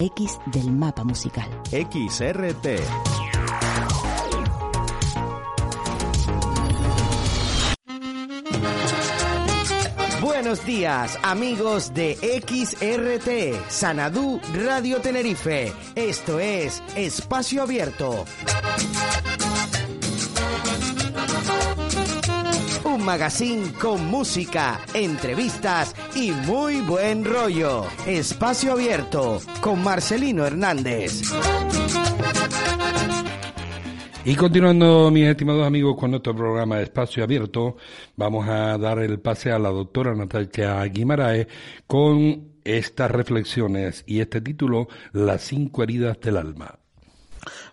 X del mapa musical. XRT. Buenos días, amigos de XRT, Sanadú Radio Tenerife. Esto es Espacio Abierto. Magazine con música, entrevistas y muy buen rollo. Espacio Abierto con Marcelino Hernández. Y continuando, mis estimados amigos, con nuestro programa Espacio Abierto, vamos a dar el pase a la doctora Natalia Guimaraes con estas reflexiones y este título, Las cinco heridas del alma.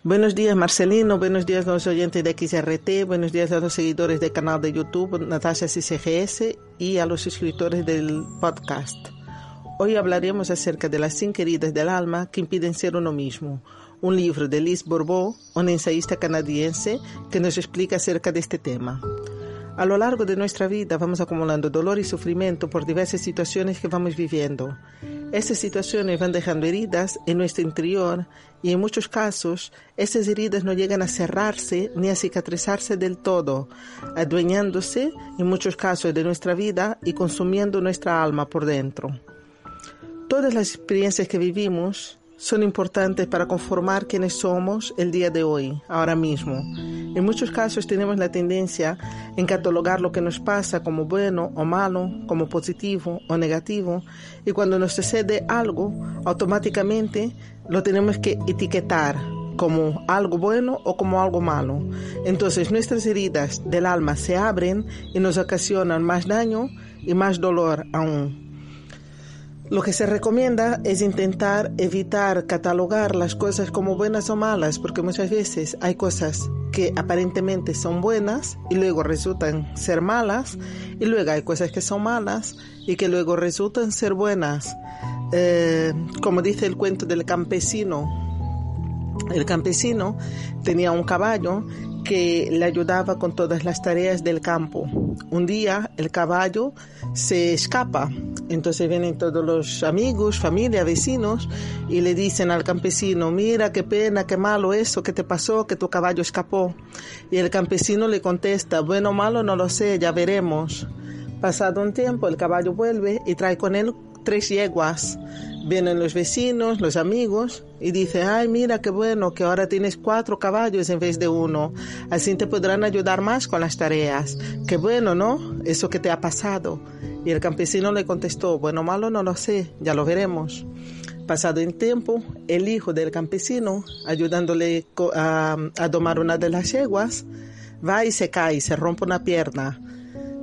Buenos días Marcelino, buenos días a los oyentes de XRT, buenos días a los seguidores del canal de YouTube Natasha CCGS y a los suscriptores del podcast. Hoy hablaremos acerca de las cinco heridas del alma que impiden ser uno mismo un libro de Liz Bourbeau, una ensayista canadiense, que nos explica acerca de este tema. A lo largo de nuestra vida vamos acumulando dolor y sufrimiento por diversas situaciones que vamos viviendo. Estas situaciones van dejando heridas en nuestro interior y en muchos casos esas heridas no llegan a cerrarse ni a cicatrizarse del todo, adueñándose en muchos casos de nuestra vida y consumiendo nuestra alma por dentro. Todas las experiencias que vivimos son importantes para conformar quienes somos el día de hoy, ahora mismo. En muchos casos tenemos la tendencia en catalogar lo que nos pasa como bueno o malo, como positivo o negativo, y cuando nos sucede algo, automáticamente lo tenemos que etiquetar como algo bueno o como algo malo. Entonces nuestras heridas del alma se abren y nos ocasionan más daño y más dolor aún. Lo que se recomienda es intentar evitar catalogar las cosas como buenas o malas, porque muchas veces hay cosas que aparentemente son buenas y luego resultan ser malas, y luego hay cosas que son malas y que luego resultan ser buenas. Eh, como dice el cuento del campesino, el campesino tenía un caballo que le ayudaba con todas las tareas del campo. Un día el caballo se escapa, entonces vienen todos los amigos, familia, vecinos y le dicen al campesino, mira qué pena, qué malo eso, que te pasó, que tu caballo escapó. Y el campesino le contesta, bueno malo no lo sé, ya veremos. Pasado un tiempo el caballo vuelve y trae con él tres yeguas. Vienen los vecinos, los amigos y dice, ay, mira qué bueno que ahora tienes cuatro caballos en vez de uno. Así te podrán ayudar más con las tareas. Qué bueno, ¿no? Eso que te ha pasado. Y el campesino le contestó, bueno malo no lo sé, ya lo veremos. Pasado el tiempo, el hijo del campesino, ayudándole a, a domar una de las yeguas, va y se cae, se rompe una pierna.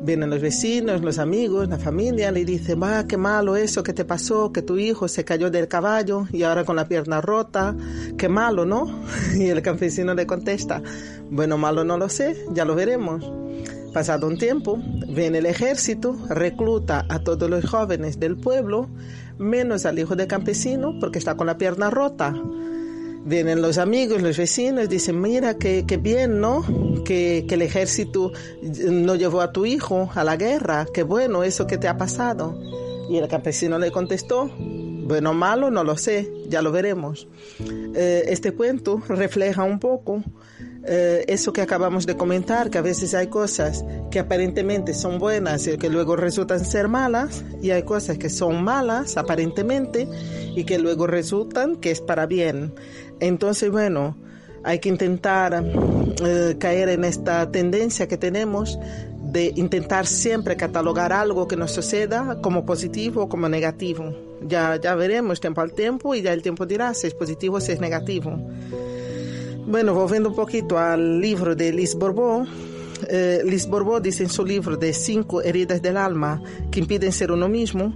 Vienen los vecinos, los amigos, la familia, le dicen, va, qué malo eso que te pasó, que tu hijo se cayó del caballo y ahora con la pierna rota, qué malo, ¿no? Y el campesino le contesta, bueno, malo no lo sé, ya lo veremos. Pasado un tiempo, viene el ejército, recluta a todos los jóvenes del pueblo, menos al hijo del campesino porque está con la pierna rota. Vienen los amigos, los vecinos, dicen, mira, qué, bien, ¿no? Que, que, el ejército no llevó a tu hijo a la guerra, qué bueno eso que te ha pasado. Y el campesino le contestó, bueno malo, no lo sé, ya lo veremos. Eh, este cuento refleja un poco eh, eso que acabamos de comentar, que a veces hay cosas que aparentemente son buenas y que luego resultan ser malas, y hay cosas que son malas aparentemente y que luego resultan que es para bien. Entonces, bueno, hay que intentar eh, caer en esta tendencia que tenemos de intentar siempre catalogar algo que nos suceda como positivo o como negativo. Ya, ya veremos tiempo al tiempo y ya el tiempo dirá si es positivo o si es negativo. Bueno, volviendo un poquito al libro de Liz Bourbeau, eh, Liz Bourbeau dice en su libro de Cinco heridas del alma que impiden ser uno mismo,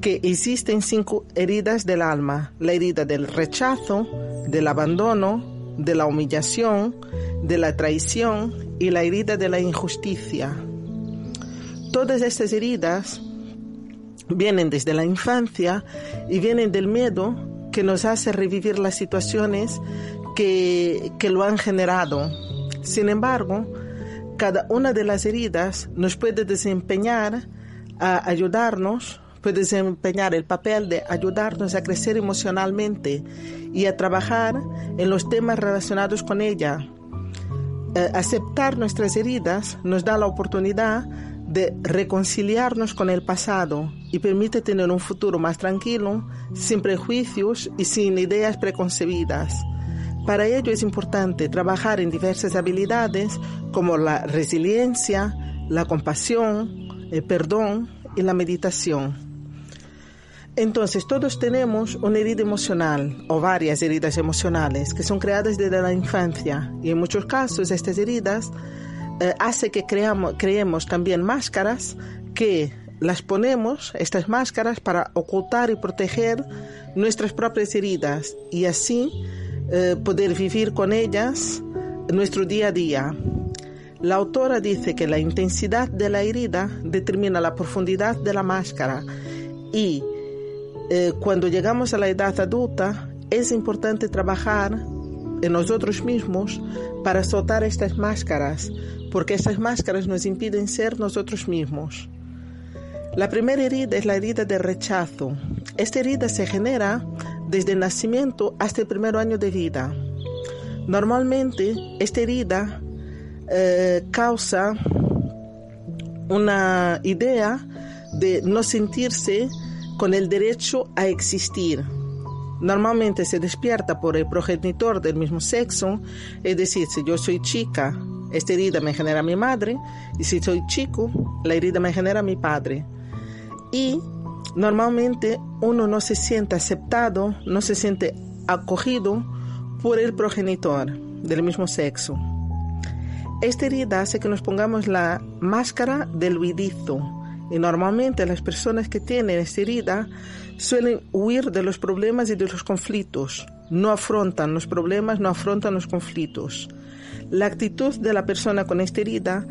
que existen cinco heridas del alma. La herida del rechazo, del abandono, de la humillación, de la traición y la herida de la injusticia. Todas estas heridas vienen desde la infancia y vienen del miedo que nos hace revivir las situaciones que, que lo han generado. Sin embargo, cada una de las heridas nos puede desempeñar a ayudarnos, puede desempeñar el papel de ayudarnos a crecer emocionalmente y a trabajar en los temas relacionados con ella. Eh, aceptar nuestras heridas nos da la oportunidad de reconciliarnos con el pasado y permite tener un futuro más tranquilo, sin prejuicios y sin ideas preconcebidas. Para ello es importante trabajar en diversas habilidades como la resiliencia, la compasión, el perdón y la meditación. Entonces, todos tenemos una herida emocional o varias heridas emocionales que son creadas desde la infancia y en muchos casos estas heridas eh, hace que creamos, creemos también máscaras que las ponemos, estas máscaras, para ocultar y proteger nuestras propias heridas y así eh, poder vivir con ellas nuestro día a día. La autora dice que la intensidad de la herida determina la profundidad de la máscara y eh, cuando llegamos a la edad adulta es importante trabajar en nosotros mismos para soltar estas máscaras, porque estas máscaras nos impiden ser nosotros mismos. La primera herida es la herida de rechazo. Esta herida se genera desde el nacimiento hasta el primer año de vida. Normalmente esta herida eh, causa una idea de no sentirse con el derecho a existir. Normalmente se despierta por el progenitor del mismo sexo, es decir, si yo soy chica, esta herida me genera mi madre y si soy chico, la herida me genera mi padre. Y normalmente uno no se siente aceptado, no se siente acogido por el progenitor del mismo sexo. Esta herida hace que nos pongamos la máscara del huidizo y normalmente las personas que tienen esta herida suelen huir de los problemas y de los conflictos, no afrontan los problemas, no afrontan los conflictos. La actitud de la persona con esta herida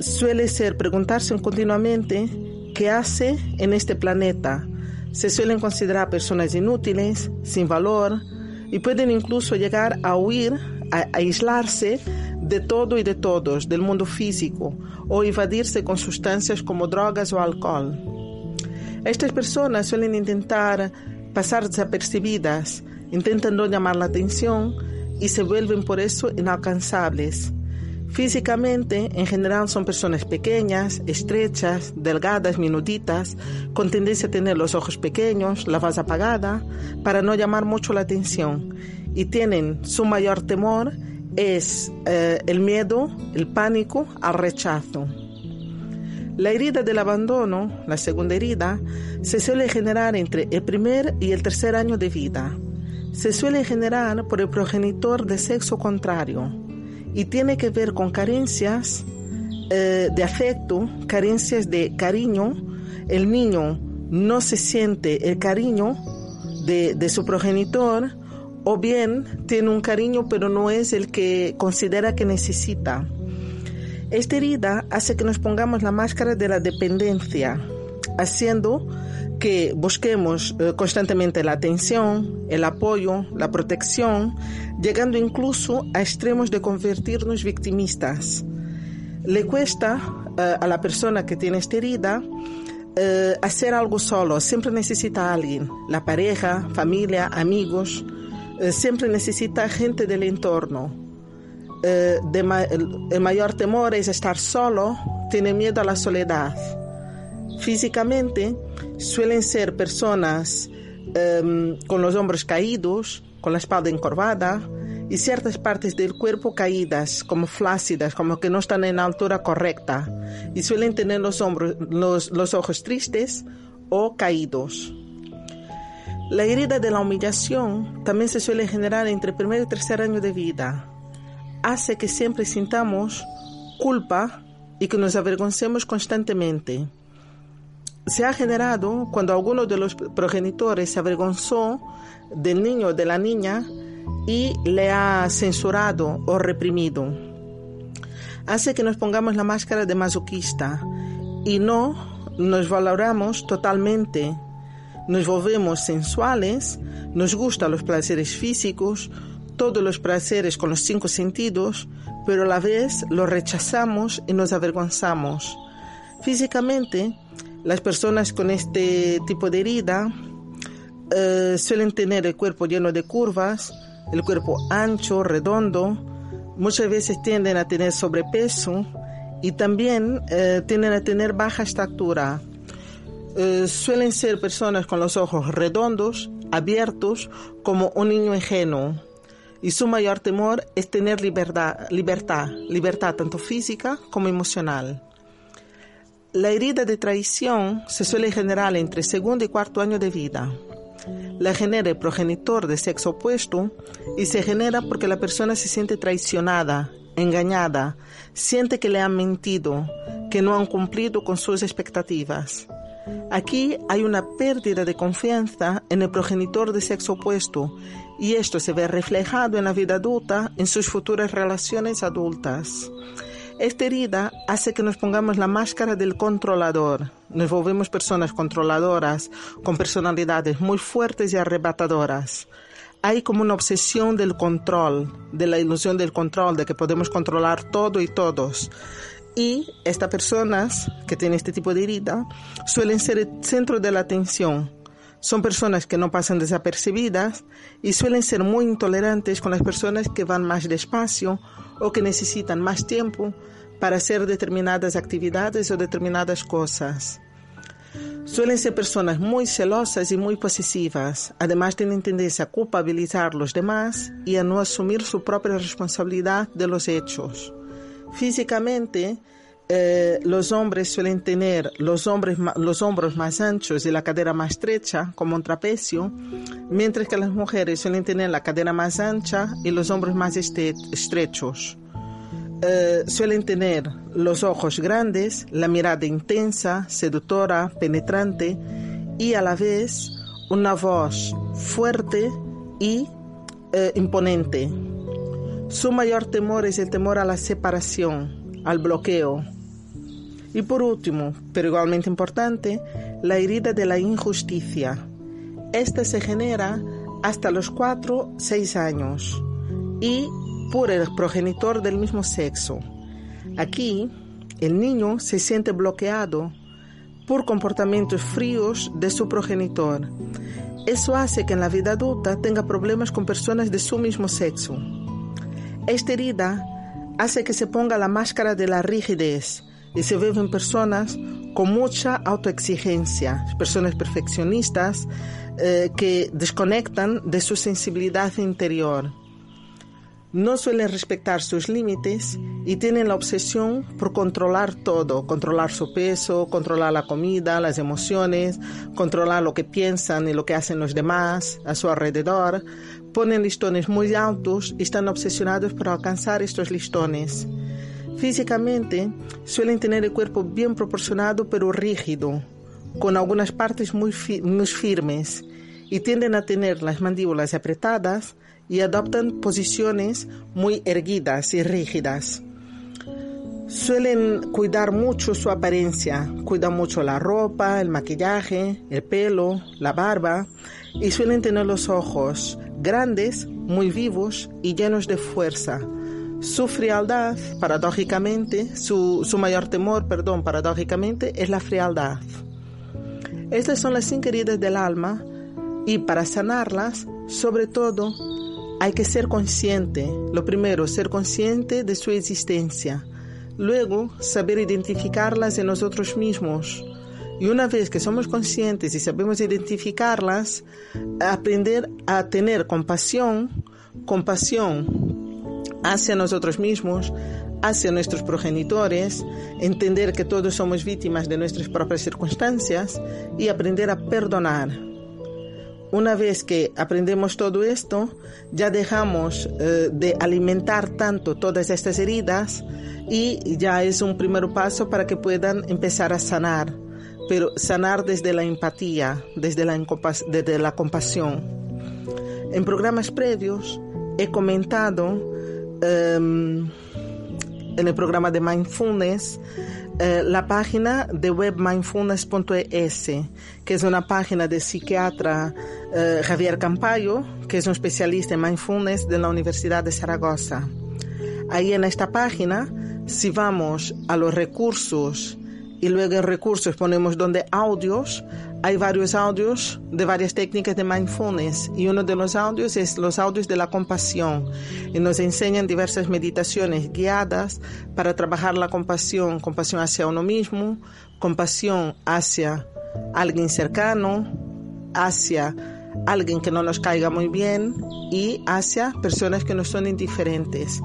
suele ser preguntarse continuamente qué hace en este planeta. Se suelen considerar personas inútiles, sin valor, y pueden incluso llegar a huir, a, aislarse de todo y de todos, del mundo físico, o evadirse con sustancias como drogas o alcohol. Estas personas suelen intentar pasar desapercibidas, intentan no llamar la atención y se vuelven por eso inalcanzables. Físicamente, en general, son personas pequeñas, estrechas, delgadas, minutitas, con tendencia a tener los ojos pequeños, la voz apagada, para no llamar mucho la atención. Y tienen su mayor temor es eh, el miedo, el pánico al rechazo. La herida del abandono, la segunda herida, se suele generar entre el primer y el tercer año de vida se suele generar por el progenitor de sexo contrario y tiene que ver con carencias eh, de afecto, carencias de cariño. El niño no se siente el cariño de, de su progenitor o bien tiene un cariño pero no es el que considera que necesita. Esta herida hace que nos pongamos la máscara de la dependencia, haciendo que busquemos eh, constantemente la atención, el apoyo, la protección, llegando incluso a extremos de convertirnos victimistas. Le cuesta eh, a la persona que tiene esta herida eh, hacer algo solo, siempre necesita a alguien, la pareja, familia, amigos, siempre necesita gente del entorno. el mayor temor es estar solo, tiene miedo a la soledad Físicamente suelen ser personas em, con los hombros caídos, con la espalda encorvada y ciertas partes del cuerpo caídas, como flácidas, como que no están en la altura correcta. Y suelen tener los, hombros, los, los ojos tristes o caídos. La herida de la humillación también se suele generar entre el primer y tercer año de vida. Hace que siempre sintamos culpa y que nos avergoncemos constantemente. Se ha generado cuando alguno de los progenitores se avergonzó del niño o de la niña y le ha censurado o reprimido. Hace que nos pongamos la máscara de masoquista y no nos valoramos totalmente. Nos volvemos sensuales, nos gustan los placeres físicos, todos los placeres con los cinco sentidos, pero a la vez los rechazamos y nos avergonzamos. Físicamente, las personas con este tipo de herida eh, suelen tener el cuerpo lleno de curvas, el cuerpo ancho, redondo, muchas veces tienden a tener sobrepeso y también eh, tienden a tener baja estatura. Eh, suelen ser personas con los ojos redondos, abiertos, como un niño ingenuo. Y su mayor temor es tener libertad, libertad, libertad tanto física como emocional. La herida de traición se suele generar entre segundo y cuarto año de vida. La genera el progenitor de sexo opuesto y se genera porque la persona se siente traicionada, engañada, siente que le han mentido, que no han cumplido con sus expectativas. Aquí hay una pérdida de confianza en el progenitor de sexo opuesto y esto se ve reflejado en la vida adulta en sus futuras relaciones adultas. Esta herida hace que nos pongamos la máscara del controlador. Nos volvemos personas controladoras, con personalidades muy fuertes y arrebatadoras. Hay como una obsesión del control, de la ilusión del control, de que podemos controlar todo y todos. Y estas personas que tienen este tipo de herida suelen ser el centro de la atención. Son personas que no pasan desapercibidas y suelen ser muy intolerantes con las personas que van más despacio o que necesitan más tiempo para hacer determinadas actividades o determinadas cosas. Suelen ser personas muy celosas y muy posesivas. Además tienen tendencia a culpabilizar a los demás y a no asumir su propia responsabilidad de los hechos. Físicamente, eh, los hombres suelen tener los, hombres, los hombros más anchos y la cadera más estrecha, como un trapecio, mientras que las mujeres suelen tener la cadera más ancha y los hombros más estrechos. Eh, suelen tener los ojos grandes, la mirada intensa, seductora, penetrante y a la vez una voz fuerte y eh, imponente. Su mayor temor es el temor a la separación, al bloqueo, y por último, pero igualmente importante, la herida de la injusticia. Esta se genera hasta los 4, 6 años y por el progenitor del mismo sexo. Aquí, el niño se siente bloqueado por comportamientos fríos de su progenitor. Eso hace que en la vida adulta tenga problemas con personas de su mismo sexo. Esta herida hace que se ponga la máscara de la rigidez, y se viven personas con mucha autoexigencia, personas perfeccionistas eh, que desconectan de su sensibilidad interior. No suelen respetar sus límites y tienen la obsesión por controlar todo, controlar su peso, controlar la comida, las emociones, controlar lo que piensan y lo que hacen los demás a su alrededor. Ponen listones muy altos y están obsesionados por alcanzar estos listones. Físicamente suelen tener el cuerpo bien proporcionado pero rígido, con algunas partes muy, firmes y tienden a tener las mandíbulas apretadas y adoptan posiciones muy erguidas y rígidas. Suelen cuidar mucho su apariencia, cuidan mucho la ropa, el maquillaje, el pelo, la barba y suelen tener los ojos grandes, muy vivos y llenos de fuerza, su frialdad, paradójicamente, su, su mayor temor, perdón, paradójicamente, es la frialdad. Estas son las cinco heridas del alma y para sanarlas, sobre todo, hay que ser consciente. Lo primero, ser consciente de su existencia. Luego, saber identificarlas en nosotros mismos. Y una vez que somos conscientes y sabemos identificarlas, aprender a tener compasión, compasión hacia nosotros mismos, hacia nuestros progenitores, entender que todos somos víctimas de nuestras propias circunstancias y aprender a perdonar. Una vez que aprendemos todo esto, ya dejamos eh, de alimentar tanto todas estas heridas y ya es un primer paso para que puedan empezar a sanar pero sanar desde la empatía, desde la, desde la compasión. En programas previos he comentado em, en el programa de Mindfulness eh, la página de web mindfulness.es, que es una página del psiquiatra eh, Javier Campayo, que es un especialista en mindfulness de la Universidad de Zaragoza. Ahí en esta página, si vamos a los recursos y luego en recursos ponemos donde audios, hay varios audios de varias técnicas de mindfulness y uno de los audios es los audios de la compasión y nos enseñan diversas meditaciones guiadas para trabajar la compasión, compasión hacia uno mismo, compasión hacia alguien cercano, hacia alguien que no nos caiga muy bien y hacia personas que nos son indiferentes.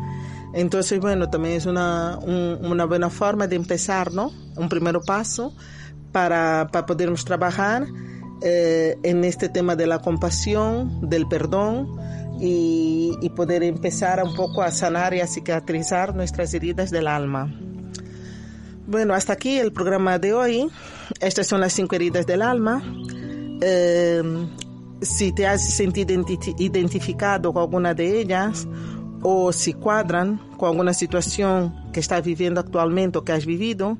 Entonces, bueno, también es una, una buena forma de empezar, ¿no? Un primer paso para, para podermos trabajar eh, en este tema de la compasión, del perdón y, y, poder empezar un poco a sanar y a cicatrizar nuestras heridas del alma. Bueno, hasta aquí el programa de hoy. Estas son las cinco heridas del alma. Eh, si te has sentido identificado con alguna de ellas o si cuadran con alguna situación que estás viviendo actualmente o que has vivido,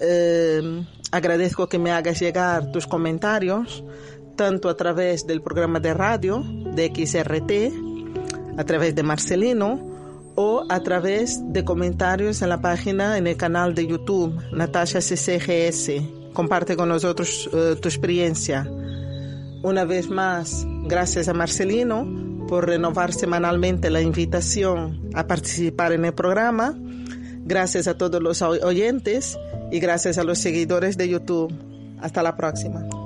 eh, agradezco que me hagas llegar tus comentarios, tanto a través del programa de radio de XRT, a través de Marcelino, o a través de comentarios en la página, en el canal de YouTube, Natasha CCGS. Comparte con nosotros uh, tu experiencia. Una vez más, gracias a Marcelino por renovar semanalmente la invitación a participar en el programa. Gracias a todos los oyentes y gracias a los seguidores de YouTube. Hasta la próxima.